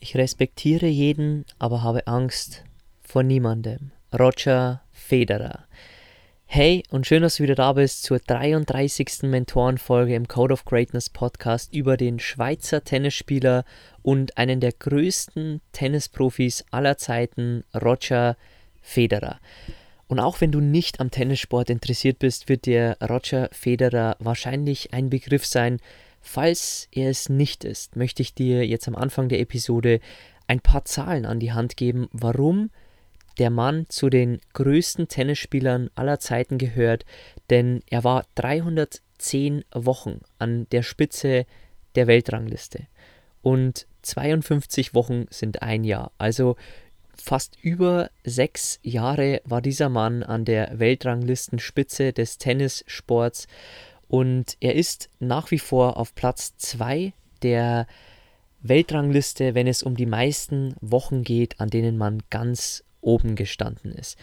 Ich respektiere jeden, aber habe Angst vor niemandem. Roger Federer. Hey und schön, dass du wieder da bist zur 33. Mentorenfolge im Code of Greatness Podcast über den Schweizer Tennisspieler und einen der größten Tennisprofis aller Zeiten, Roger Federer. Und auch wenn du nicht am Tennissport interessiert bist, wird dir Roger Federer wahrscheinlich ein Begriff sein, Falls er es nicht ist, möchte ich dir jetzt am Anfang der Episode ein paar Zahlen an die Hand geben, warum der Mann zu den größten Tennisspielern aller Zeiten gehört, denn er war 310 Wochen an der Spitze der Weltrangliste. Und 52 Wochen sind ein Jahr. Also fast über sechs Jahre war dieser Mann an der Weltranglistenspitze des Tennissports und er ist nach wie vor auf Platz 2 der Weltrangliste, wenn es um die meisten Wochen geht, an denen man ganz oben gestanden ist.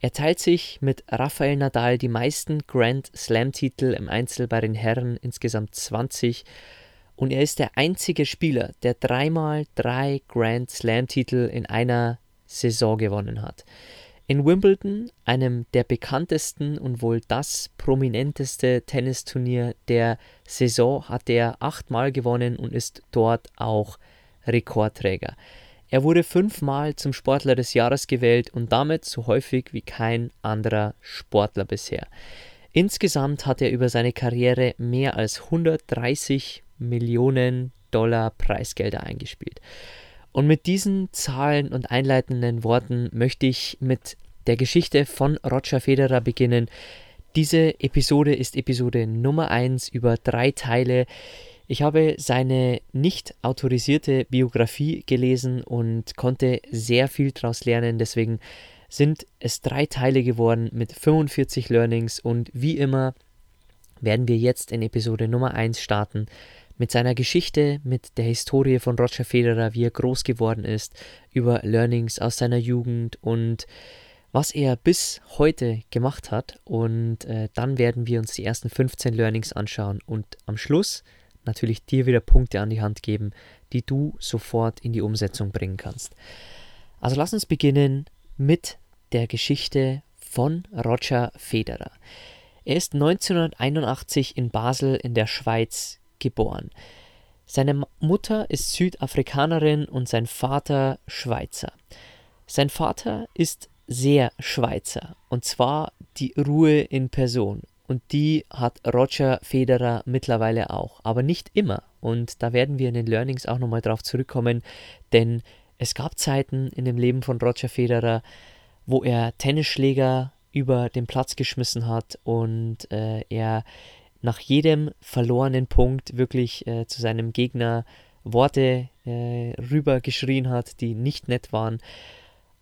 Er teilt sich mit Rafael Nadal die meisten Grand Slam-Titel im Einzel bei den Herren, insgesamt 20. Und er ist der einzige Spieler, der dreimal drei Grand Slam-Titel in einer Saison gewonnen hat. In Wimbledon, einem der bekanntesten und wohl das prominenteste Tennisturnier der Saison, hat er achtmal gewonnen und ist dort auch Rekordträger. Er wurde fünfmal zum Sportler des Jahres gewählt und damit so häufig wie kein anderer Sportler bisher. Insgesamt hat er über seine Karriere mehr als 130 Millionen Dollar Preisgelder eingespielt. Und mit diesen Zahlen und einleitenden Worten möchte ich mit der Geschichte von Roger Federer beginnen. Diese Episode ist Episode Nummer 1 über drei Teile. Ich habe seine nicht autorisierte Biografie gelesen und konnte sehr viel daraus lernen. Deswegen sind es drei Teile geworden mit 45 Learnings und wie immer werden wir jetzt in Episode Nummer 1 starten mit seiner Geschichte, mit der Historie von Roger Federer, wie er groß geworden ist, über Learnings aus seiner Jugend und was er bis heute gemacht hat. Und äh, dann werden wir uns die ersten 15 Learnings anschauen und am Schluss natürlich dir wieder Punkte an die Hand geben, die du sofort in die Umsetzung bringen kannst. Also lass uns beginnen mit der Geschichte von Roger Federer. Er ist 1981 in Basel in der Schweiz geboren. Seine Mutter ist Südafrikanerin und sein Vater Schweizer. Sein Vater ist sehr Schweizer und zwar die Ruhe in Person. Und die hat Roger Federer mittlerweile auch, aber nicht immer. Und da werden wir in den Learnings auch nochmal drauf zurückkommen, denn es gab Zeiten in dem Leben von Roger Federer, wo er Tennisschläger über den Platz geschmissen hat und äh, er nach jedem verlorenen Punkt wirklich äh, zu seinem Gegner Worte äh, rübergeschrien hat, die nicht nett waren.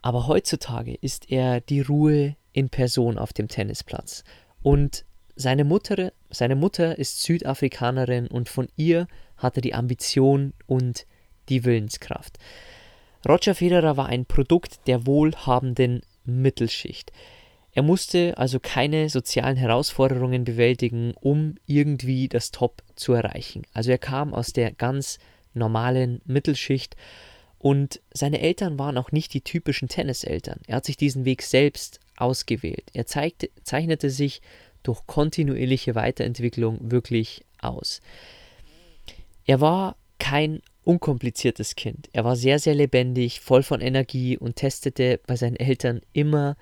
Aber heutzutage ist er die Ruhe in Person auf dem Tennisplatz. Und seine Mutter, seine Mutter ist Südafrikanerin und von ihr hat er die Ambition und die Willenskraft. Roger Federer war ein Produkt der wohlhabenden Mittelschicht. Er musste also keine sozialen Herausforderungen bewältigen, um irgendwie das Top zu erreichen. Also er kam aus der ganz normalen Mittelschicht und seine Eltern waren auch nicht die typischen Tenniseltern. Er hat sich diesen Weg selbst ausgewählt. Er zeigte, zeichnete sich durch kontinuierliche Weiterentwicklung wirklich aus. Er war kein unkompliziertes Kind. Er war sehr, sehr lebendig, voll von Energie und testete bei seinen Eltern immer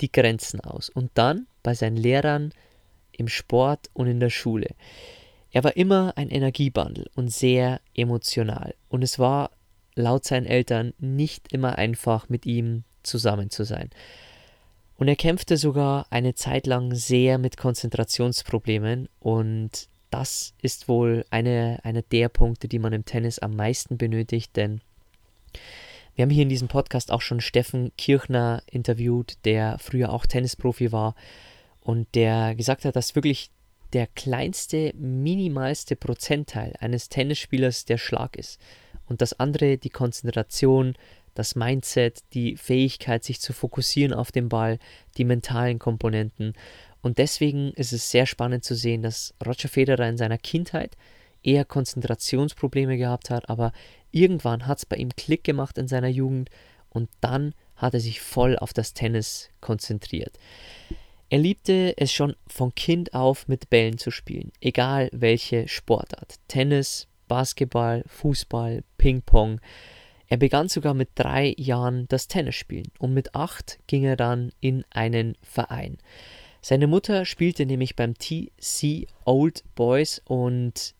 die Grenzen aus. Und dann bei seinen Lehrern im Sport und in der Schule. Er war immer ein Energiebandel und sehr emotional. Und es war laut seinen Eltern nicht immer einfach, mit ihm zusammen zu sein. Und er kämpfte sogar eine Zeit lang sehr mit Konzentrationsproblemen und das ist wohl einer eine der Punkte, die man im Tennis am meisten benötigt, denn wir haben hier in diesem Podcast auch schon Steffen Kirchner interviewt, der früher auch Tennisprofi war und der gesagt hat, dass wirklich der kleinste, minimalste Prozentteil eines Tennisspielers der Schlag ist und das andere die Konzentration, das Mindset, die Fähigkeit, sich zu fokussieren auf den Ball, die mentalen Komponenten. Und deswegen ist es sehr spannend zu sehen, dass Roger Federer in seiner Kindheit eher Konzentrationsprobleme gehabt hat, aber irgendwann hat es bei ihm Klick gemacht in seiner Jugend und dann hat er sich voll auf das Tennis konzentriert. Er liebte es schon von Kind auf mit Bällen zu spielen, egal welche Sportart. Tennis, Basketball, Fußball, Ping-Pong. Er begann sogar mit drei Jahren das Tennisspielen und mit acht ging er dann in einen Verein. Seine Mutter spielte nämlich beim TC Old Boys und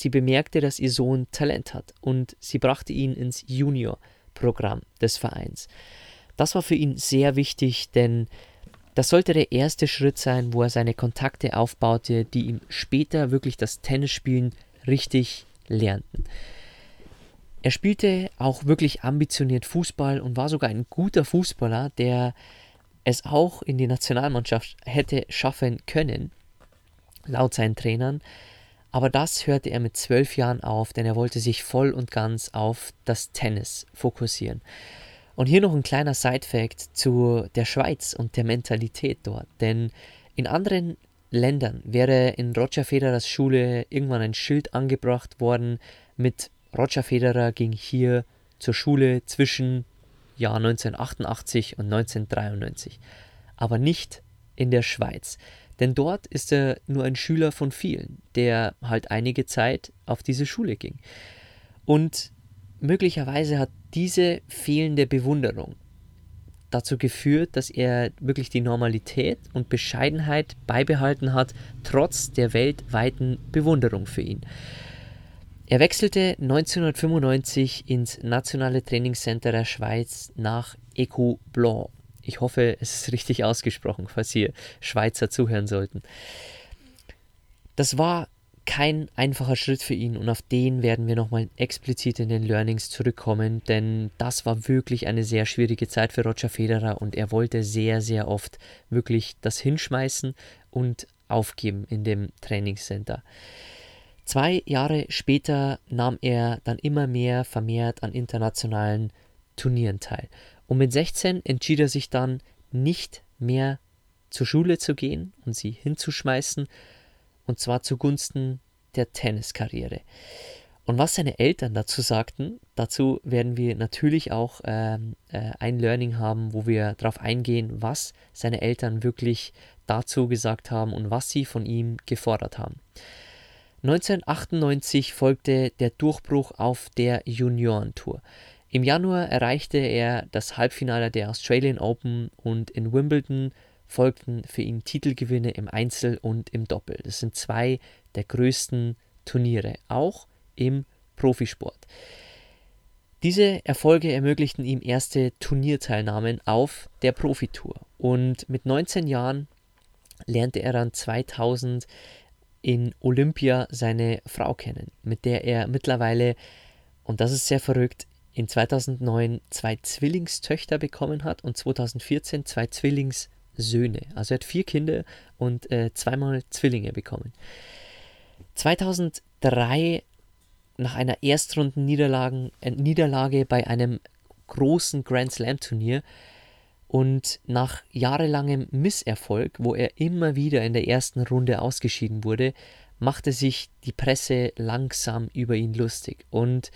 sie bemerkte, dass ihr Sohn Talent hat und sie brachte ihn ins Junior-Programm des Vereins. Das war für ihn sehr wichtig, denn das sollte der erste Schritt sein, wo er seine Kontakte aufbaute, die ihm später wirklich das Tennisspielen richtig lernten. Er spielte auch wirklich ambitioniert Fußball und war sogar ein guter Fußballer, der es auch in die Nationalmannschaft hätte schaffen können, laut seinen Trainern. Aber das hörte er mit zwölf Jahren auf, denn er wollte sich voll und ganz auf das Tennis fokussieren. Und hier noch ein kleiner Side-Fact zu der Schweiz und der Mentalität dort. Denn in anderen Ländern wäre in Roger Federers Schule irgendwann ein Schild angebracht worden mit Roger Federer ging hier zur Schule zwischen Jahr 1988 und 1993, aber nicht in der Schweiz. Denn dort ist er nur ein Schüler von vielen, der halt einige Zeit auf diese Schule ging. Und möglicherweise hat diese fehlende Bewunderung dazu geführt, dass er wirklich die Normalität und Bescheidenheit beibehalten hat, trotz der weltweiten Bewunderung für ihn. Er wechselte 1995 ins Nationale Trainingscenter der Schweiz nach Eco Blanc. Ich hoffe, es ist richtig ausgesprochen, falls hier Schweizer zuhören sollten. Das war kein einfacher Schritt für ihn und auf den werden wir nochmal explizit in den Learnings zurückkommen, denn das war wirklich eine sehr schwierige Zeit für Roger Federer und er wollte sehr, sehr oft wirklich das hinschmeißen und aufgeben in dem Trainingscenter. Zwei Jahre später nahm er dann immer mehr vermehrt an internationalen Turnieren teil. Und mit 16 entschied er sich dann nicht mehr zur Schule zu gehen und sie hinzuschmeißen, und zwar zugunsten der Tenniskarriere. Und was seine Eltern dazu sagten, dazu werden wir natürlich auch ähm, äh, ein Learning haben, wo wir darauf eingehen, was seine Eltern wirklich dazu gesagt haben und was sie von ihm gefordert haben. 1998 folgte der Durchbruch auf der Juniorentour. Im Januar erreichte er das Halbfinale der Australian Open und in Wimbledon folgten für ihn Titelgewinne im Einzel und im Doppel. Das sind zwei der größten Turniere, auch im Profisport. Diese Erfolge ermöglichten ihm erste Turnierteilnahmen auf der Profitour und mit 19 Jahren lernte er dann 2000 in Olympia seine Frau kennen, mit der er mittlerweile, und das ist sehr verrückt, in 2009 zwei Zwillingstöchter bekommen hat und 2014 zwei Zwillingssöhne. Also er hat vier Kinder und äh, zweimal Zwillinge bekommen. 2003 nach einer Erstrunden-Niederlage äh, bei einem großen Grand Slam Turnier und nach jahrelangem Misserfolg, wo er immer wieder in der ersten Runde ausgeschieden wurde, machte sich die Presse langsam über ihn lustig. Und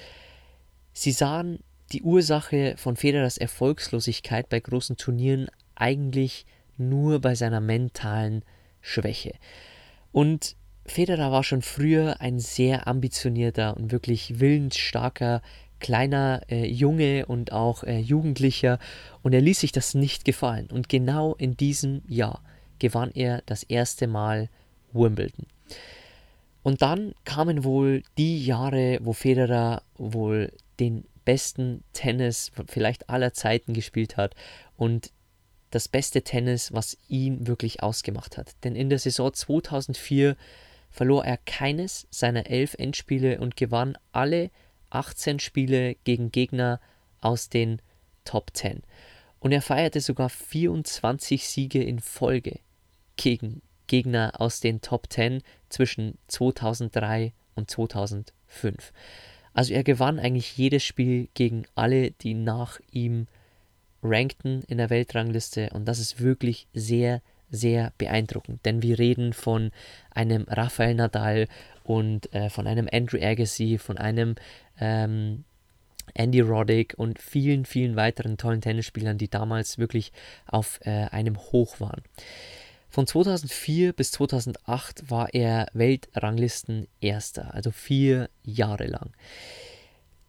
sie sahen die Ursache von Federers Erfolgslosigkeit bei großen Turnieren eigentlich nur bei seiner mentalen Schwäche. Und Federer war schon früher ein sehr ambitionierter und wirklich willensstarker kleiner äh, Junge und auch äh, Jugendlicher und er ließ sich das nicht gefallen. Und genau in diesem Jahr gewann er das erste Mal Wimbledon. Und dann kamen wohl die Jahre, wo Federer wohl den besten Tennis vielleicht aller Zeiten gespielt hat und das beste Tennis, was ihn wirklich ausgemacht hat. Denn in der Saison 2004 verlor er keines seiner elf Endspiele und gewann alle 18 Spiele gegen Gegner aus den Top 10. Und er feierte sogar 24 Siege in Folge gegen Gegner aus den Top 10 zwischen 2003 und 2005. Also er gewann eigentlich jedes Spiel gegen alle, die nach ihm rankten in der Weltrangliste und das ist wirklich sehr, sehr beeindruckend, denn wir reden von einem Rafael Nadal und äh, von einem Andrew Agassi, von einem ähm, Andy Roddick und vielen, vielen weiteren tollen Tennisspielern, die damals wirklich auf äh, einem Hoch waren. Von 2004 bis 2008 war er Weltranglisten-Erster, also vier Jahre lang.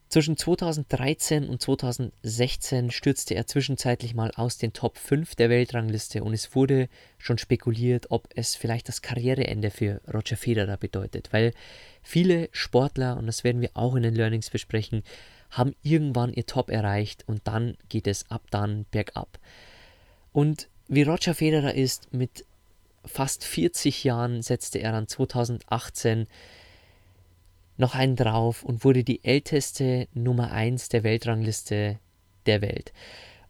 Zwischen 2013 und 2016 stürzte er zwischenzeitlich mal aus den Top 5 der Weltrangliste und es wurde schon spekuliert, ob es vielleicht das Karriereende für Roger Federer bedeutet, weil viele Sportler, und das werden wir auch in den Learnings besprechen, haben irgendwann ihr Top erreicht und dann geht es ab dann bergab. Und wie Roger Federer ist, mit fast 40 Jahren setzte er dann 2018 noch einen drauf und wurde die älteste Nummer 1 der Weltrangliste der Welt.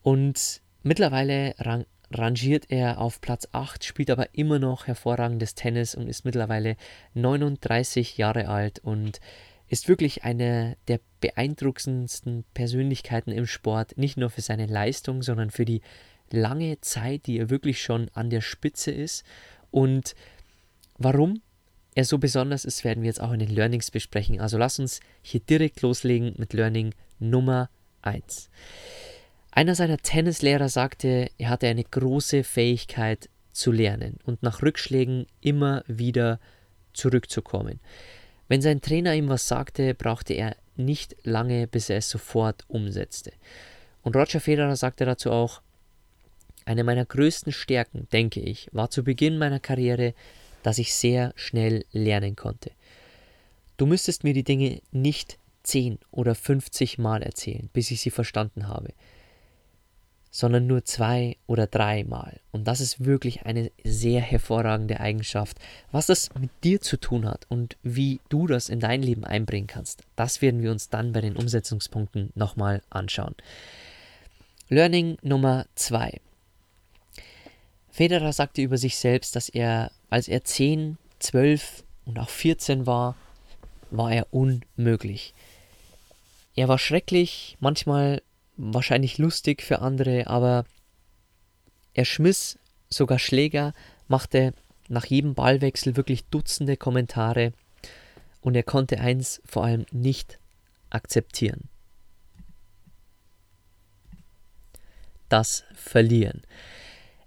Und mittlerweile rang, rangiert er auf Platz 8, spielt aber immer noch hervorragendes Tennis und ist mittlerweile 39 Jahre alt und ist wirklich eine der beeindruckendsten Persönlichkeiten im Sport, nicht nur für seine Leistung, sondern für die lange Zeit, die er wirklich schon an der Spitze ist. Und warum? er so besonders ist, werden wir jetzt auch in den Learnings besprechen. Also lass uns hier direkt loslegen mit Learning Nummer 1. Einer seiner Tennislehrer sagte, er hatte eine große Fähigkeit zu lernen und nach Rückschlägen immer wieder zurückzukommen. Wenn sein Trainer ihm was sagte, brauchte er nicht lange, bis er es sofort umsetzte. Und Roger Federer sagte dazu auch, eine meiner größten Stärken, denke ich, war zu Beginn meiner Karriere dass ich sehr schnell lernen konnte. Du müsstest mir die Dinge nicht 10 oder 50 Mal erzählen, bis ich sie verstanden habe, sondern nur zwei oder drei Mal. Und das ist wirklich eine sehr hervorragende Eigenschaft. Was das mit dir zu tun hat und wie du das in dein Leben einbringen kannst, das werden wir uns dann bei den Umsetzungspunkten nochmal anschauen. Learning Nummer zwei. Federer sagte über sich selbst, dass er als er 10, 12 und auch 14 war, war er unmöglich. Er war schrecklich, manchmal wahrscheinlich lustig für andere, aber er schmiss sogar Schläger, machte nach jedem Ballwechsel wirklich Dutzende Kommentare und er konnte eins vor allem nicht akzeptieren. Das Verlieren.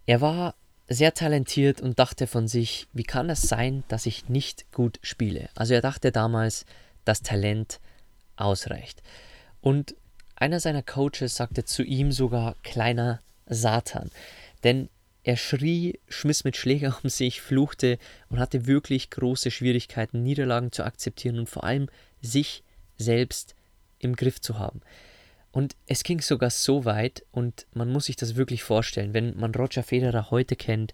Er war sehr talentiert und dachte von sich, wie kann es sein, dass ich nicht gut spiele? Also er dachte damals, das Talent ausreicht. Und einer seiner Coaches sagte zu ihm sogar kleiner Satan, denn er schrie, schmiss mit Schläger um sich, fluchte und hatte wirklich große Schwierigkeiten, Niederlagen zu akzeptieren und vor allem sich selbst im Griff zu haben. Und es ging sogar so weit, und man muss sich das wirklich vorstellen, wenn man Roger Federer heute kennt,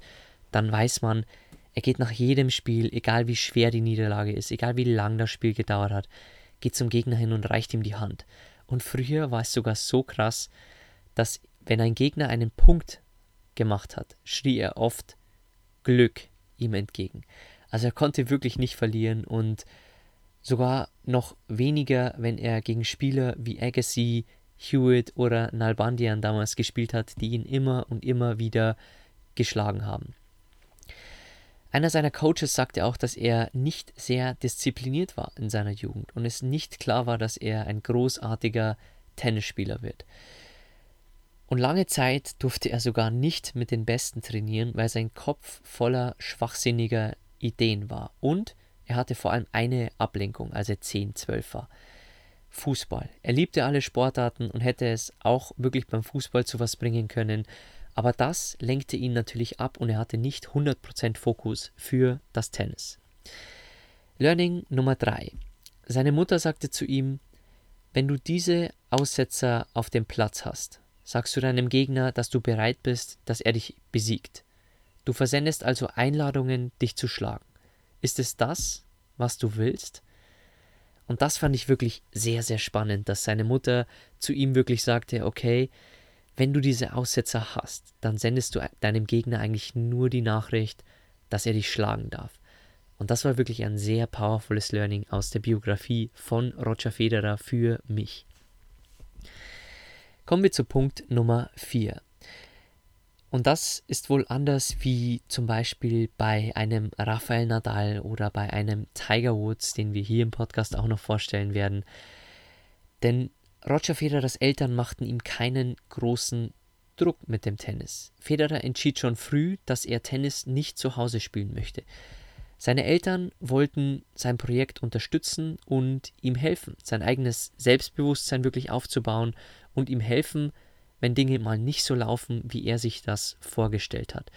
dann weiß man, er geht nach jedem Spiel, egal wie schwer die Niederlage ist, egal wie lang das Spiel gedauert hat, geht zum Gegner hin und reicht ihm die Hand. Und früher war es sogar so krass, dass wenn ein Gegner einen Punkt gemacht hat, schrie er oft Glück ihm entgegen. Also er konnte wirklich nicht verlieren und sogar noch weniger, wenn er gegen Spieler wie Agassi, Hewitt oder Nalbandian damals gespielt hat, die ihn immer und immer wieder geschlagen haben. Einer seiner Coaches sagte auch, dass er nicht sehr diszipliniert war in seiner Jugend und es nicht klar war, dass er ein großartiger Tennisspieler wird. Und lange Zeit durfte er sogar nicht mit den Besten trainieren, weil sein Kopf voller schwachsinniger Ideen war. Und er hatte vor allem eine Ablenkung, als er 10, 12 war. Fußball. Er liebte alle Sportarten und hätte es auch wirklich beim Fußball zu was bringen können, aber das lenkte ihn natürlich ab und er hatte nicht 100% Fokus für das Tennis. Learning Nummer 3. Seine Mutter sagte zu ihm, wenn du diese Aussetzer auf dem Platz hast, sagst du deinem Gegner, dass du bereit bist, dass er dich besiegt. Du versendest also Einladungen, dich zu schlagen. Ist es das, was du willst? Und das fand ich wirklich sehr, sehr spannend, dass seine Mutter zu ihm wirklich sagte, okay, wenn du diese Aussetzer hast, dann sendest du deinem Gegner eigentlich nur die Nachricht, dass er dich schlagen darf. Und das war wirklich ein sehr powervolles Learning aus der Biografie von Roger Federer für mich. Kommen wir zu Punkt Nummer 4. Und das ist wohl anders wie zum Beispiel bei einem Rafael Nadal oder bei einem Tiger Woods, den wir hier im Podcast auch noch vorstellen werden. Denn Roger Federers Eltern machten ihm keinen großen Druck mit dem Tennis. Federer entschied schon früh, dass er Tennis nicht zu Hause spielen möchte. Seine Eltern wollten sein Projekt unterstützen und ihm helfen, sein eigenes Selbstbewusstsein wirklich aufzubauen und ihm helfen, wenn Dinge mal nicht so laufen, wie er sich das vorgestellt hat.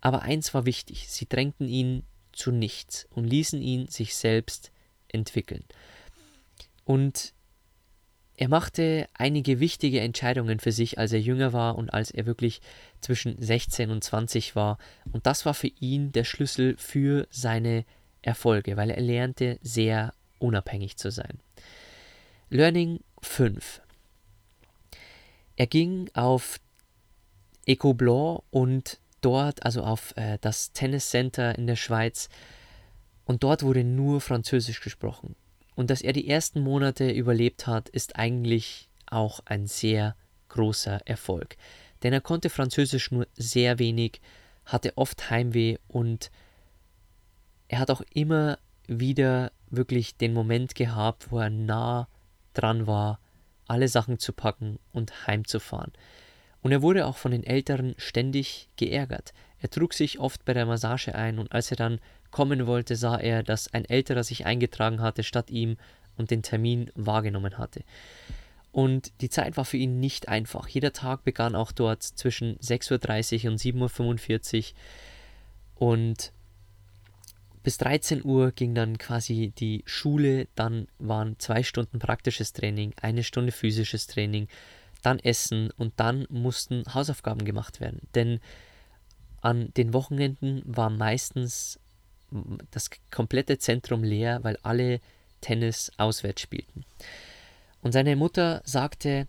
Aber eins war wichtig, sie drängten ihn zu nichts und ließen ihn sich selbst entwickeln. Und er machte einige wichtige Entscheidungen für sich, als er jünger war und als er wirklich zwischen 16 und 20 war. Und das war für ihn der Schlüssel für seine Erfolge, weil er lernte, sehr unabhängig zu sein. Learning 5. Er ging auf Eco Blanc und dort, also auf äh, das Tennis Center in der Schweiz, und dort wurde nur Französisch gesprochen. Und dass er die ersten Monate überlebt hat, ist eigentlich auch ein sehr großer Erfolg. Denn er konnte Französisch nur sehr wenig, hatte oft Heimweh und er hat auch immer wieder wirklich den Moment gehabt, wo er nah dran war, alle Sachen zu packen und heimzufahren. Und er wurde auch von den Älteren ständig geärgert. Er trug sich oft bei der Massage ein und als er dann kommen wollte, sah er, dass ein Älterer sich eingetragen hatte statt ihm und den Termin wahrgenommen hatte. Und die Zeit war für ihn nicht einfach. Jeder Tag begann auch dort zwischen 6.30 Uhr und 7.45 Uhr. Und bis 13 Uhr ging dann quasi die Schule, dann waren zwei Stunden praktisches Training, eine Stunde physisches Training, dann Essen und dann mussten Hausaufgaben gemacht werden. Denn an den Wochenenden war meistens das komplette Zentrum leer, weil alle Tennis auswärts spielten. Und seine Mutter sagte,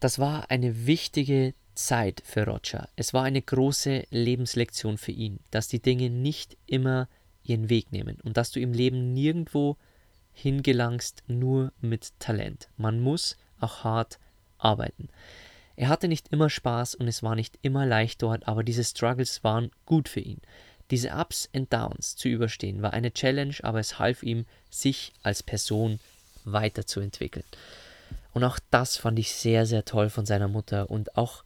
das war eine wichtige Zeit für Roger. Es war eine große Lebenslektion für ihn, dass die Dinge nicht immer ihren Weg nehmen und dass du im Leben nirgendwo hingelangst nur mit Talent. Man muss auch hart arbeiten. Er hatte nicht immer Spaß und es war nicht immer leicht dort, aber diese Struggles waren gut für ihn. Diese Ups und Downs zu überstehen war eine Challenge, aber es half ihm, sich als Person weiterzuentwickeln. Und auch das fand ich sehr, sehr toll von seiner Mutter. Und auch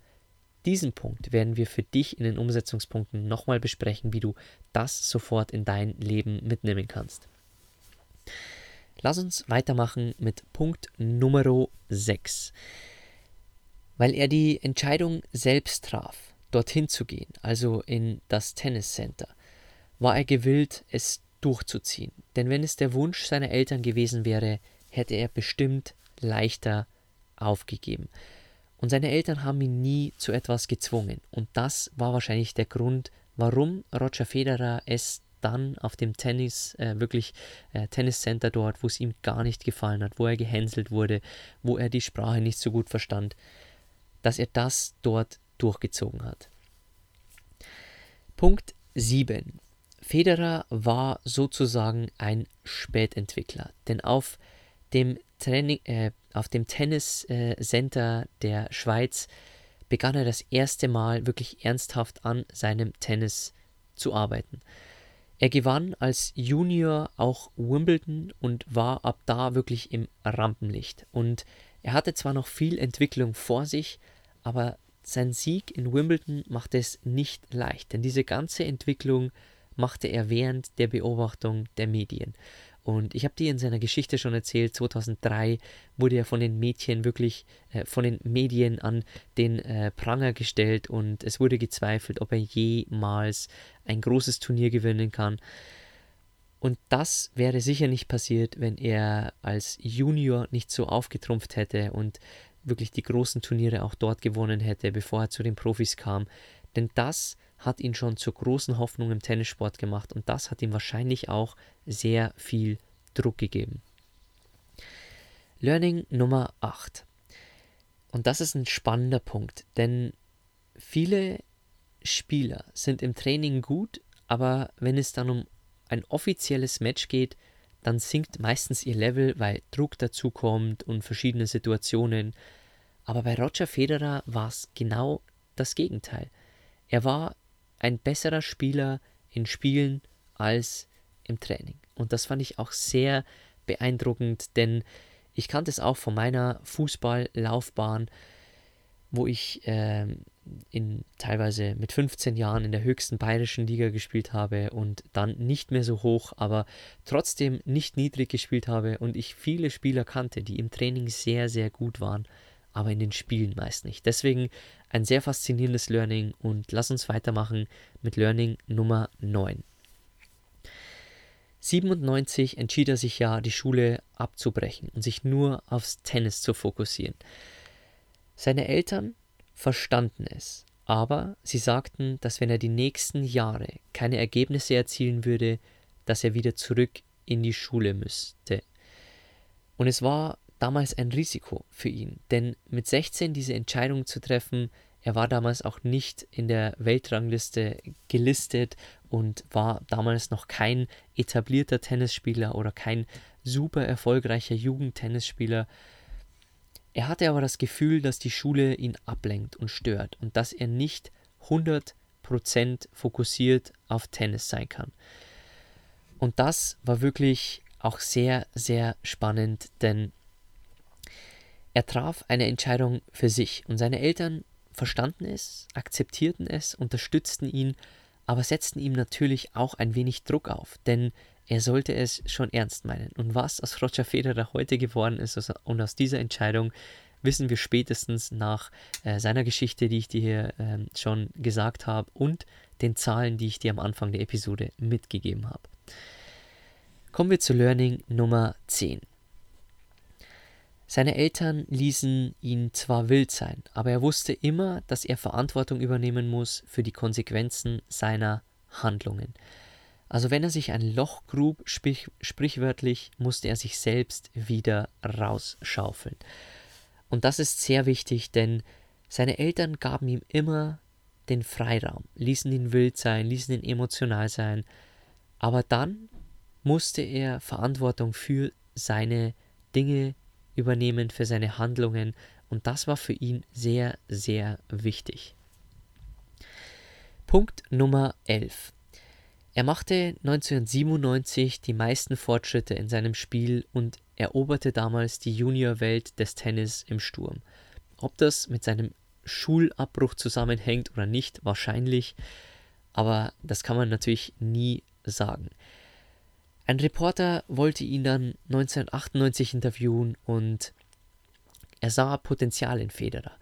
diesen Punkt werden wir für dich in den Umsetzungspunkten nochmal besprechen, wie du das sofort in dein Leben mitnehmen kannst. Lass uns weitermachen mit Punkt Nummer 6. Weil er die Entscheidung selbst traf, dorthin zu gehen, also in das Tennis Center, war er gewillt, es durchzuziehen. Denn wenn es der Wunsch seiner Eltern gewesen wäre, hätte er bestimmt leichter aufgegeben. Und seine Eltern haben ihn nie zu etwas gezwungen. Und das war wahrscheinlich der Grund, warum Roger Federer es dann auf dem Tennis, äh, wirklich äh, Tenniscenter dort, wo es ihm gar nicht gefallen hat, wo er gehänselt wurde, wo er die Sprache nicht so gut verstand, dass er das dort durchgezogen hat. Punkt 7. Federer war sozusagen ein Spätentwickler, denn auf dem, Training, äh, auf dem Tennis-Center äh, der Schweiz begann er das erste Mal wirklich ernsthaft an seinem Tennis zu arbeiten. Er gewann als Junior auch Wimbledon und war ab da wirklich im Rampenlicht. Und er hatte zwar noch viel Entwicklung vor sich, aber sein Sieg in Wimbledon machte es nicht leicht, denn diese ganze Entwicklung machte er während der Beobachtung der Medien. Und ich habe dir in seiner Geschichte schon erzählt, 2003 wurde er von den Mädchen wirklich, äh, von den Medien an den äh, Pranger gestellt und es wurde gezweifelt, ob er jemals ein großes Turnier gewinnen kann. Und das wäre sicher nicht passiert, wenn er als Junior nicht so aufgetrumpft hätte und wirklich die großen Turniere auch dort gewonnen hätte, bevor er zu den Profis kam. Denn das hat ihn schon zur großen Hoffnung im Tennissport gemacht und das hat ihm wahrscheinlich auch sehr viel Druck gegeben. Learning Nummer 8. Und das ist ein spannender Punkt, denn viele Spieler sind im Training gut, aber wenn es dann um ein offizielles Match geht, dann sinkt meistens ihr Level, weil Druck dazu kommt und verschiedene Situationen. Aber bei Roger Federer war es genau das Gegenteil. Er war ein besserer Spieler in Spielen als im Training. Und das fand ich auch sehr beeindruckend, denn ich kannte es auch von meiner Fußballlaufbahn, wo ich äh, in teilweise mit 15 Jahren in der höchsten bayerischen Liga gespielt habe und dann nicht mehr so hoch, aber trotzdem nicht niedrig gespielt habe und ich viele Spieler kannte, die im Training sehr, sehr gut waren, aber in den Spielen meist nicht. Deswegen ein sehr faszinierendes Learning und lass uns weitermachen mit Learning Nummer 9. 97 entschied er sich ja, die Schule abzubrechen und sich nur aufs Tennis zu fokussieren. Seine Eltern verstanden es, aber sie sagten, dass wenn er die nächsten Jahre keine Ergebnisse erzielen würde, dass er wieder zurück in die Schule müsste. Und es war damals ein Risiko für ihn, denn mit 16 diese Entscheidung zu treffen, er war damals auch nicht in der Weltrangliste gelistet und war damals noch kein etablierter Tennisspieler oder kein super erfolgreicher Jugendtennisspieler. Er hatte aber das Gefühl, dass die Schule ihn ablenkt und stört und dass er nicht 100% fokussiert auf Tennis sein kann. Und das war wirklich auch sehr, sehr spannend, denn er traf eine Entscheidung für sich und seine Eltern verstanden es, akzeptierten es, unterstützten ihn, aber setzten ihm natürlich auch ein wenig Druck auf, denn er sollte es schon ernst meinen. Und was aus Roger Federer heute geworden ist und aus dieser Entscheidung, wissen wir spätestens nach äh, seiner Geschichte, die ich dir hier äh, schon gesagt habe und den Zahlen, die ich dir am Anfang der Episode mitgegeben habe. Kommen wir zu Learning Nummer 10. Seine Eltern ließen ihn zwar wild sein, aber er wusste immer, dass er Verantwortung übernehmen muss für die Konsequenzen seiner Handlungen. Also wenn er sich ein Loch grub, sprich, sprichwörtlich, musste er sich selbst wieder rausschaufeln. Und das ist sehr wichtig, denn seine Eltern gaben ihm immer den Freiraum, ließen ihn wild sein, ließen ihn emotional sein, aber dann musste er Verantwortung für seine Dinge übernehmen, für seine Handlungen und das war für ihn sehr, sehr wichtig. Punkt Nummer 11. Er machte 1997 die meisten Fortschritte in seinem Spiel und eroberte damals die Juniorwelt des Tennis im Sturm. Ob das mit seinem Schulabbruch zusammenhängt oder nicht, wahrscheinlich, aber das kann man natürlich nie sagen. Ein Reporter wollte ihn dann 1998 interviewen und er sah Potenzial in Federer.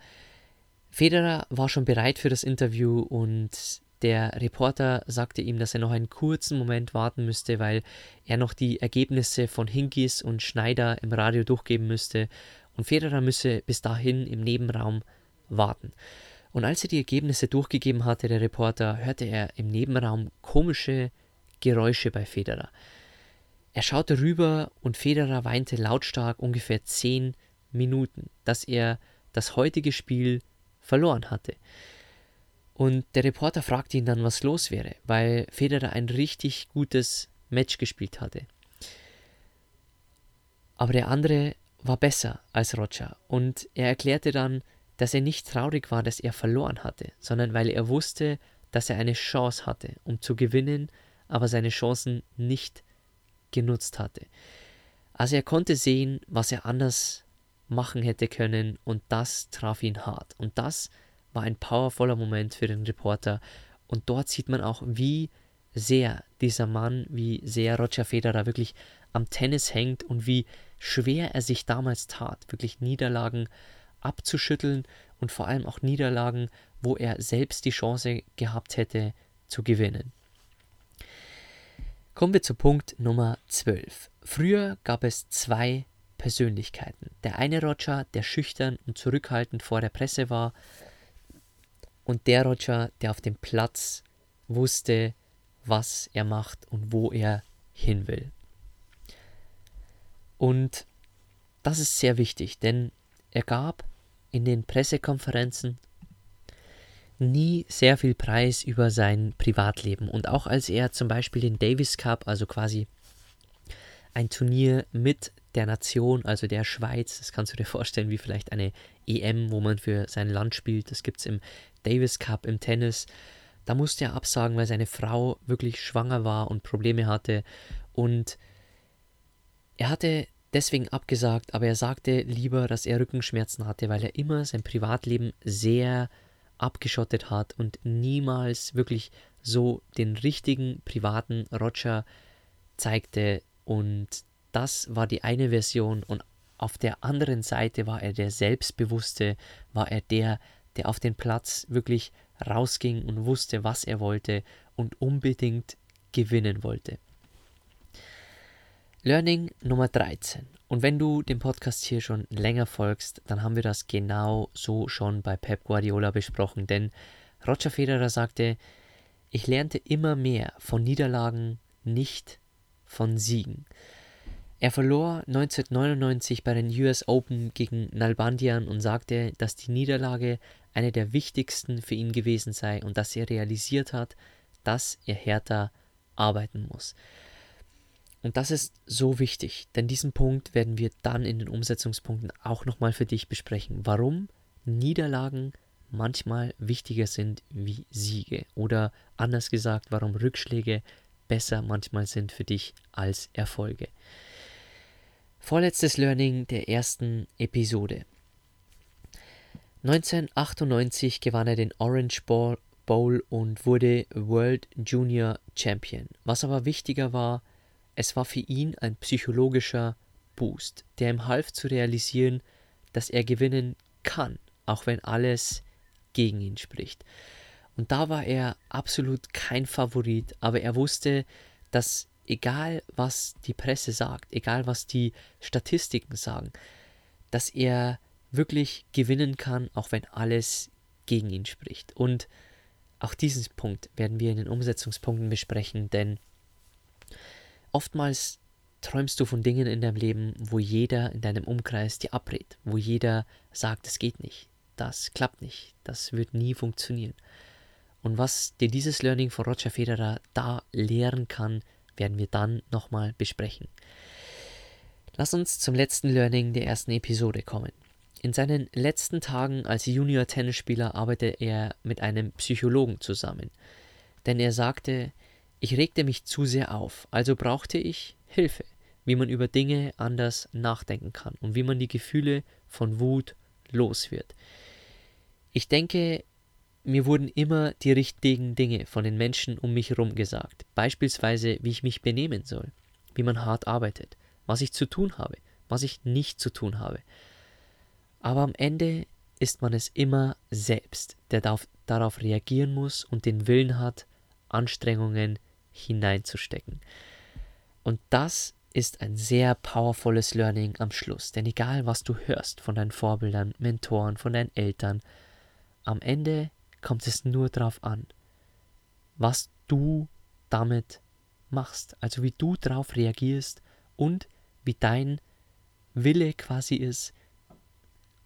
Federer war schon bereit für das Interview und der Reporter sagte ihm, dass er noch einen kurzen Moment warten müsste, weil er noch die Ergebnisse von Hinkis und Schneider im Radio durchgeben müsste und Federer müsse bis dahin im Nebenraum warten. Und als er die Ergebnisse durchgegeben hatte, der Reporter, hörte er im Nebenraum komische Geräusche bei Federer. Er schaute rüber und Federer weinte lautstark ungefähr zehn Minuten, dass er das heutige Spiel verloren hatte. Und der Reporter fragte ihn dann, was los wäre, weil Federer ein richtig gutes Match gespielt hatte. Aber der andere war besser als Roger und er erklärte dann, dass er nicht traurig war, dass er verloren hatte, sondern weil er wusste, dass er eine Chance hatte, um zu gewinnen, aber seine Chancen nicht genutzt hatte. Also er konnte sehen, was er anders machen hätte können und das traf ihn hart. Und das war ein powervoller Moment für den Reporter. Und dort sieht man auch, wie sehr dieser Mann, wie sehr Roger Federer wirklich am Tennis hängt und wie schwer er sich damals tat, wirklich Niederlagen abzuschütteln und vor allem auch Niederlagen, wo er selbst die Chance gehabt hätte zu gewinnen. Kommen wir zu Punkt Nummer 12. Früher gab es zwei Persönlichkeiten. Der eine Roger, der schüchtern und zurückhaltend vor der Presse war, und der Roger, der auf dem Platz wusste, was er macht und wo er hin will. Und das ist sehr wichtig, denn er gab in den Pressekonferenzen nie sehr viel Preis über sein Privatleben. Und auch als er zum Beispiel den Davis Cup, also quasi ein Turnier mit der Nation, also der Schweiz, das kannst du dir vorstellen wie vielleicht eine EM, wo man für sein Land spielt, das gibt es im Davis Cup im Tennis. Da musste er absagen, weil seine Frau wirklich schwanger war und Probleme hatte. Und er hatte deswegen abgesagt, aber er sagte lieber, dass er Rückenschmerzen hatte, weil er immer sein Privatleben sehr abgeschottet hat und niemals wirklich so den richtigen privaten Roger zeigte. Und das war die eine Version. Und auf der anderen Seite war er der Selbstbewusste, war er der, der auf den Platz wirklich rausging und wusste, was er wollte und unbedingt gewinnen wollte. Learning Nummer 13. Und wenn du dem Podcast hier schon länger folgst, dann haben wir das genau so schon bei Pep Guardiola besprochen. Denn Roger Federer sagte, ich lernte immer mehr von Niederlagen, nicht von Siegen. Er verlor 1999 bei den US Open gegen Nalbandian und sagte, dass die Niederlage eine der wichtigsten für ihn gewesen sei und dass er realisiert hat, dass er härter arbeiten muss. Und das ist so wichtig, denn diesen Punkt werden wir dann in den Umsetzungspunkten auch nochmal für dich besprechen. Warum Niederlagen manchmal wichtiger sind wie Siege oder anders gesagt, warum Rückschläge besser manchmal sind für dich als Erfolge. Vorletztes Learning der ersten Episode. 1998 gewann er den Orange Bowl und wurde World Junior Champion. Was aber wichtiger war, es war für ihn ein psychologischer Boost, der ihm half zu realisieren, dass er gewinnen kann, auch wenn alles gegen ihn spricht. Und da war er absolut kein Favorit, aber er wusste, dass egal was die Presse sagt, egal was die Statistiken sagen, dass er wirklich gewinnen kann, auch wenn alles gegen ihn spricht. Und auch diesen Punkt werden wir in den Umsetzungspunkten besprechen, denn Oftmals träumst du von Dingen in deinem Leben, wo jeder in deinem Umkreis dir abrät, wo jeder sagt, es geht nicht, das klappt nicht, das wird nie funktionieren. Und was dir dieses Learning von Roger Federer da lehren kann, werden wir dann nochmal besprechen. Lass uns zum letzten Learning der ersten Episode kommen. In seinen letzten Tagen als Junior-Tennisspieler arbeitete er mit einem Psychologen zusammen. Denn er sagte, ich regte mich zu sehr auf, also brauchte ich Hilfe, wie man über Dinge anders nachdenken kann und wie man die Gefühle von Wut los wird. Ich denke, mir wurden immer die richtigen Dinge von den Menschen um mich herum gesagt, beispielsweise wie ich mich benehmen soll, wie man hart arbeitet, was ich zu tun habe, was ich nicht zu tun habe. Aber am Ende ist man es immer selbst, der darauf reagieren muss und den Willen hat, Anstrengungen hineinzustecken. Und das ist ein sehr powervolles Learning am Schluss. Denn egal, was du hörst von deinen Vorbildern, Mentoren, von deinen Eltern, am Ende kommt es nur darauf an, was du damit machst. Also wie du darauf reagierst und wie dein Wille quasi ist,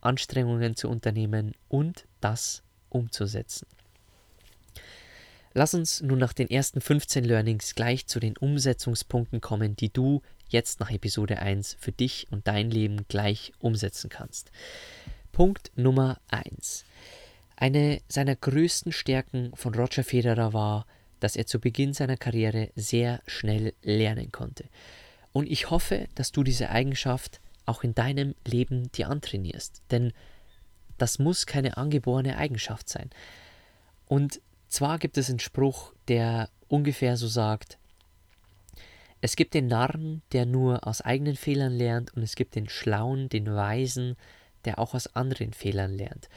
Anstrengungen zu unternehmen und das umzusetzen. Lass uns nun nach den ersten 15 Learnings gleich zu den Umsetzungspunkten kommen, die du jetzt nach Episode 1 für dich und dein Leben gleich umsetzen kannst. Punkt Nummer 1. Eine seiner größten Stärken von Roger Federer war, dass er zu Beginn seiner Karriere sehr schnell lernen konnte. Und ich hoffe, dass du diese Eigenschaft auch in deinem Leben dir antrainierst, denn das muss keine angeborene Eigenschaft sein. Und zwar gibt es einen Spruch, der ungefähr so sagt, es gibt den Narren, der nur aus eigenen Fehlern lernt, und es gibt den Schlauen, den Weisen, der auch aus anderen Fehlern lernt.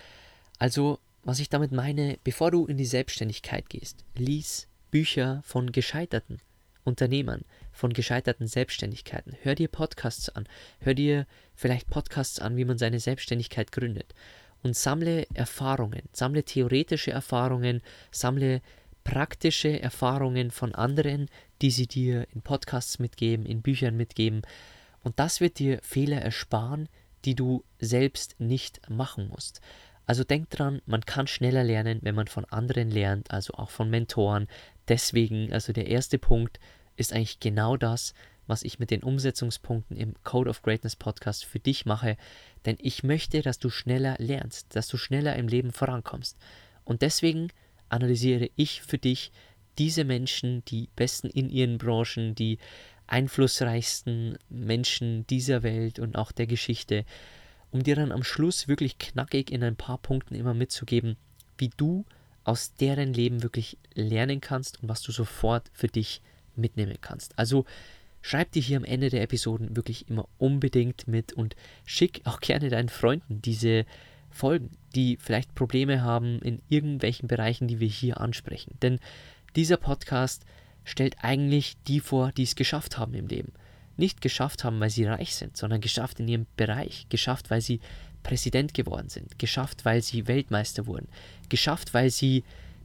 Also, was ich damit meine, bevor du in die Selbstständigkeit gehst, lies Bücher von gescheiterten Unternehmern, von gescheiterten Selbstständigkeiten. Hör dir Podcasts an. Hör dir vielleicht Podcasts an, wie man seine Selbstständigkeit gründet. Und sammle Erfahrungen, sammle theoretische Erfahrungen, sammle praktische Erfahrungen von anderen, die sie dir in Podcasts mitgeben, in Büchern mitgeben. Und das wird dir Fehler ersparen, die du selbst nicht machen musst. Also denk dran, man kann schneller lernen, wenn man von anderen lernt, also auch von Mentoren. Deswegen, also der erste Punkt ist eigentlich genau das, was ich mit den Umsetzungspunkten im Code of Greatness Podcast für dich mache, denn ich möchte, dass du schneller lernst, dass du schneller im Leben vorankommst. Und deswegen analysiere ich für dich diese Menschen, die besten in ihren Branchen, die einflussreichsten Menschen dieser Welt und auch der Geschichte, um dir dann am Schluss wirklich knackig in ein paar Punkten immer mitzugeben, wie du aus deren Leben wirklich lernen kannst und was du sofort für dich mitnehmen kannst. Also schreib dir hier am Ende der Episoden wirklich immer unbedingt mit und schick auch gerne deinen Freunden diese Folgen, die vielleicht Probleme haben in irgendwelchen Bereichen, die wir hier ansprechen. Denn dieser Podcast stellt eigentlich die vor, die es geschafft haben im Leben. Nicht geschafft haben, weil sie reich sind, sondern geschafft in ihrem Bereich, geschafft, weil sie Präsident geworden sind, geschafft, weil sie Weltmeister wurden, geschafft, weil sie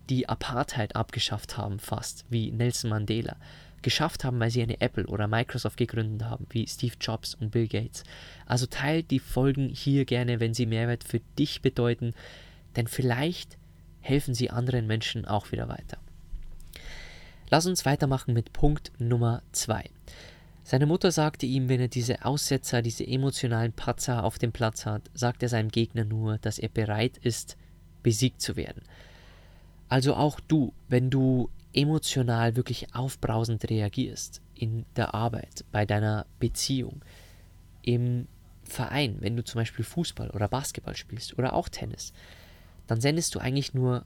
die Apartheid abgeschafft haben, fast wie Nelson Mandela, geschafft haben, weil sie eine Apple oder Microsoft gegründet haben, wie Steve Jobs und Bill Gates. Also teilt die Folgen hier gerne, wenn sie Mehrwert für dich bedeuten, denn vielleicht helfen sie anderen Menschen auch wieder weiter. Lass uns weitermachen mit Punkt Nummer 2. Seine Mutter sagte ihm, wenn er diese Aussetzer, diese emotionalen Patzer auf dem Platz hat, sagt er seinem Gegner nur, dass er bereit ist, besiegt zu werden. Also auch du, wenn du emotional wirklich aufbrausend reagierst in der Arbeit, bei deiner Beziehung, im Verein, wenn du zum Beispiel Fußball oder Basketball spielst oder auch Tennis, dann sendest du eigentlich nur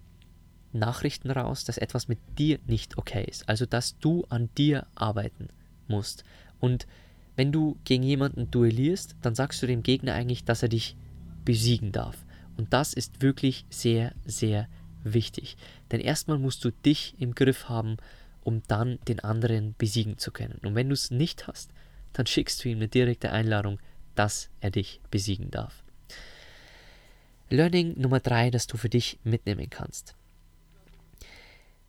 Nachrichten raus, dass etwas mit dir nicht okay ist. Also dass du an dir arbeiten musst. Und wenn du gegen jemanden duellierst, dann sagst du dem Gegner eigentlich, dass er dich besiegen darf. Und das ist wirklich sehr, sehr wichtig. Denn erstmal musst du dich im Griff haben, um dann den anderen besiegen zu können. Und wenn du es nicht hast, dann schickst du ihm eine direkte Einladung, dass er dich besiegen darf. Learning Nummer drei, das du für dich mitnehmen kannst.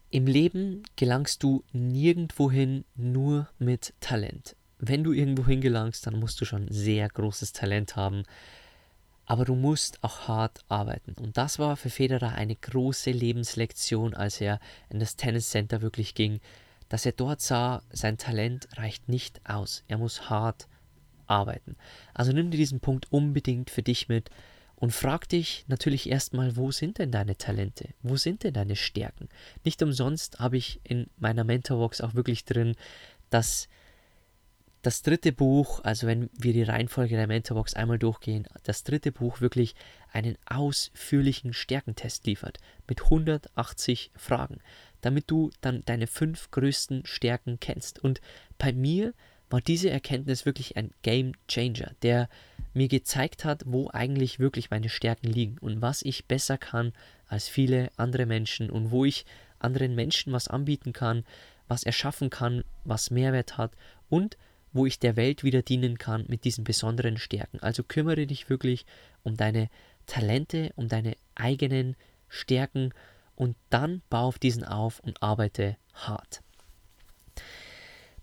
Im Leben gelangst du nirgendwohin nur mit Talent. Wenn du irgendwohin gelangst, dann musst du schon sehr großes Talent haben, aber du musst auch hart arbeiten. Und das war für Federer eine große Lebenslektion, als er in das Tennis Center wirklich ging, dass er dort sah, sein Talent reicht nicht aus. Er muss hart arbeiten. Also nimm dir diesen Punkt unbedingt für dich mit und frag dich natürlich erstmal, wo sind denn deine Talente? Wo sind denn deine Stärken? Nicht umsonst habe ich in meiner Mentorbox auch wirklich drin, dass das dritte Buch, also wenn wir die Reihenfolge der Mentorbox einmal durchgehen, das dritte Buch wirklich einen ausführlichen Stärkentest liefert mit 180 Fragen, damit du dann deine fünf größten Stärken kennst. Und bei mir war diese Erkenntnis wirklich ein Game Changer, der mir gezeigt hat, wo eigentlich wirklich meine Stärken liegen und was ich besser kann als viele andere Menschen und wo ich anderen Menschen was anbieten kann, was erschaffen kann, was Mehrwert hat und wo ich der Welt wieder dienen kann mit diesen besonderen Stärken. Also kümmere dich wirklich um deine Talente, um deine eigenen Stärken und dann bau auf diesen auf und arbeite hart.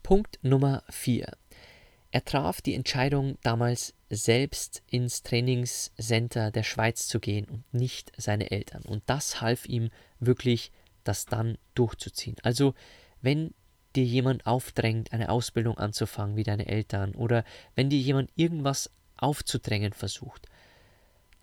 Punkt Nummer 4. Er traf die Entscheidung damals selbst ins Trainingscenter der Schweiz zu gehen und nicht seine Eltern. Und das half ihm wirklich, das dann durchzuziehen. Also wenn dir jemand aufdrängt, eine Ausbildung anzufangen wie deine Eltern oder wenn dir jemand irgendwas aufzudrängen versucht,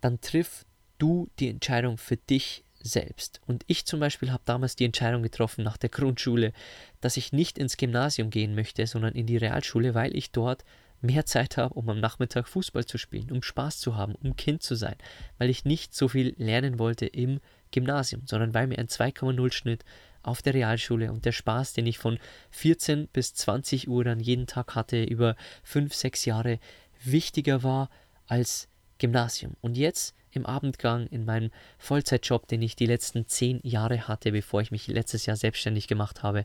dann triff du die Entscheidung für dich selbst. Und ich zum Beispiel habe damals die Entscheidung getroffen nach der Grundschule, dass ich nicht ins Gymnasium gehen möchte, sondern in die Realschule, weil ich dort mehr Zeit habe, um am Nachmittag Fußball zu spielen, um Spaß zu haben, um Kind zu sein, weil ich nicht so viel lernen wollte im Gymnasium, sondern weil mir ein 2,0 Schnitt auf der Realschule und der Spaß, den ich von 14 bis 20 Uhr dann jeden Tag hatte, über 5, 6 Jahre, wichtiger war als Gymnasium. Und jetzt im Abendgang in meinem Vollzeitjob, den ich die letzten 10 Jahre hatte, bevor ich mich letztes Jahr selbstständig gemacht habe,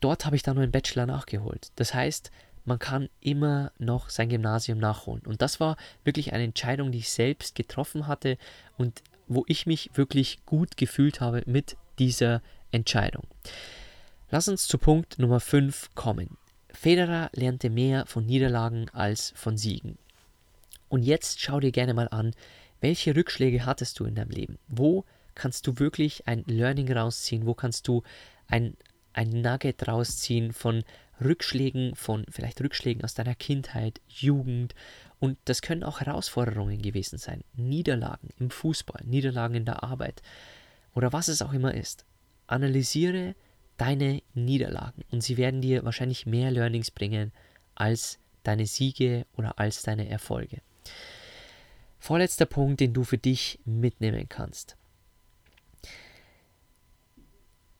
dort habe ich dann nur einen Bachelor nachgeholt. Das heißt, man kann immer noch sein Gymnasium nachholen. Und das war wirklich eine Entscheidung, die ich selbst getroffen hatte und wo ich mich wirklich gut gefühlt habe mit dieser Entscheidung. Lass uns zu Punkt Nummer 5 kommen. Federer lernte mehr von Niederlagen als von Siegen. Und jetzt schau dir gerne mal an, welche Rückschläge hattest du in deinem Leben? Wo kannst du wirklich ein Learning rausziehen? Wo kannst du ein, ein Nugget rausziehen von Rückschlägen, von vielleicht Rückschlägen aus deiner Kindheit, Jugend und das können auch Herausforderungen gewesen sein. Niederlagen im Fußball, Niederlagen in der Arbeit oder was es auch immer ist. Analysiere deine Niederlagen und sie werden dir wahrscheinlich mehr Learnings bringen als deine Siege oder als deine Erfolge. Vorletzter Punkt, den du für dich mitnehmen kannst.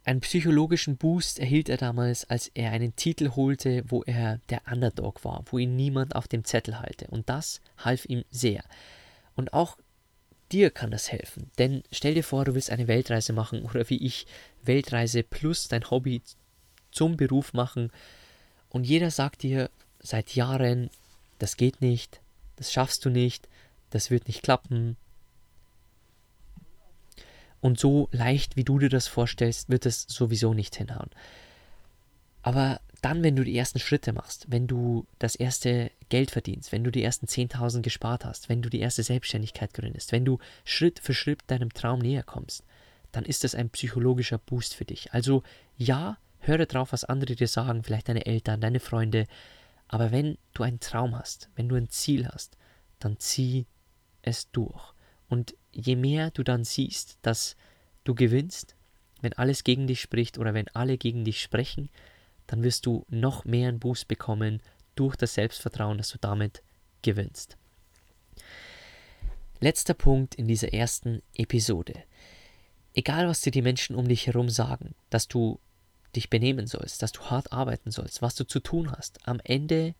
Einen psychologischen Boost erhielt er damals, als er einen Titel holte, wo er der Underdog war, wo ihn niemand auf dem Zettel halte. Und das half ihm sehr. Und auch dir kann das helfen. Denn stell dir vor, du willst eine Weltreise machen oder wie ich Weltreise plus dein Hobby zum Beruf machen. Und jeder sagt dir seit Jahren, das geht nicht, das schaffst du nicht, das wird nicht klappen, und so leicht, wie du dir das vorstellst, wird es sowieso nicht hinhauen. Aber dann, wenn du die ersten Schritte machst, wenn du das erste Geld verdienst, wenn du die ersten 10.000 gespart hast, wenn du die erste Selbstständigkeit gründest, wenn du Schritt für Schritt deinem Traum näher kommst, dann ist das ein psychologischer Boost für dich. Also ja, höre drauf, was andere dir sagen, vielleicht deine Eltern, deine Freunde, aber wenn du einen Traum hast, wenn du ein Ziel hast, dann zieh es durch. Und je mehr du dann siehst, dass du gewinnst, wenn alles gegen dich spricht oder wenn alle gegen dich sprechen, dann wirst du noch mehr einen Boost bekommen durch das Selbstvertrauen, dass du damit gewinnst. Letzter Punkt in dieser ersten Episode. Egal, was dir die Menschen um dich herum sagen, dass du dich benehmen sollst, dass du hart arbeiten sollst, was du zu tun hast, am Ende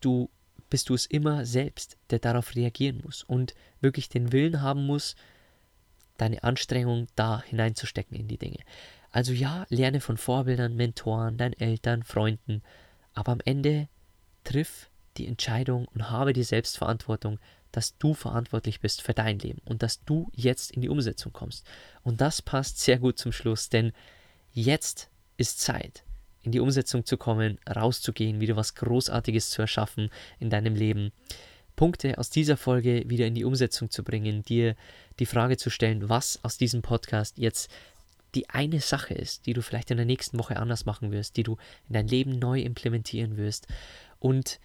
du bist du es immer selbst, der darauf reagieren muss und wirklich den Willen haben muss, deine Anstrengung da hineinzustecken in die Dinge. Also ja, lerne von Vorbildern, Mentoren, deinen Eltern, Freunden, aber am Ende triff die Entscheidung und habe die Selbstverantwortung, dass du verantwortlich bist für dein Leben und dass du jetzt in die Umsetzung kommst. Und das passt sehr gut zum Schluss, denn jetzt ist Zeit in die Umsetzung zu kommen, rauszugehen, wieder was Großartiges zu erschaffen in deinem Leben. Punkte aus dieser Folge wieder in die Umsetzung zu bringen, dir die Frage zu stellen, was aus diesem Podcast jetzt die eine Sache ist, die du vielleicht in der nächsten Woche anders machen wirst, die du in dein Leben neu implementieren wirst und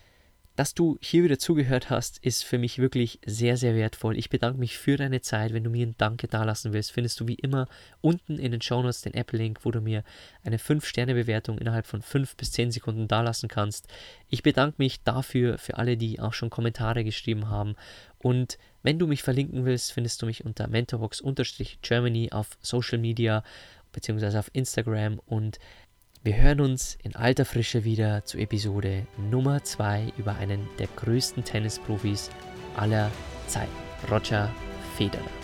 dass du hier wieder zugehört hast, ist für mich wirklich sehr, sehr wertvoll. Ich bedanke mich für deine Zeit. Wenn du mir ein Danke dalassen willst, findest du wie immer unten in den Shownotes den Apple-Link, wo du mir eine 5-Sterne-Bewertung innerhalb von 5 bis 10 Sekunden dalassen kannst. Ich bedanke mich dafür für alle, die auch schon Kommentare geschrieben haben. Und wenn du mich verlinken willst, findest du mich unter mentorbox-germany auf Social Media beziehungsweise auf Instagram und wir hören uns in alter Frische wieder zu Episode Nummer 2 über einen der größten Tennisprofis aller Zeiten, Roger Federer.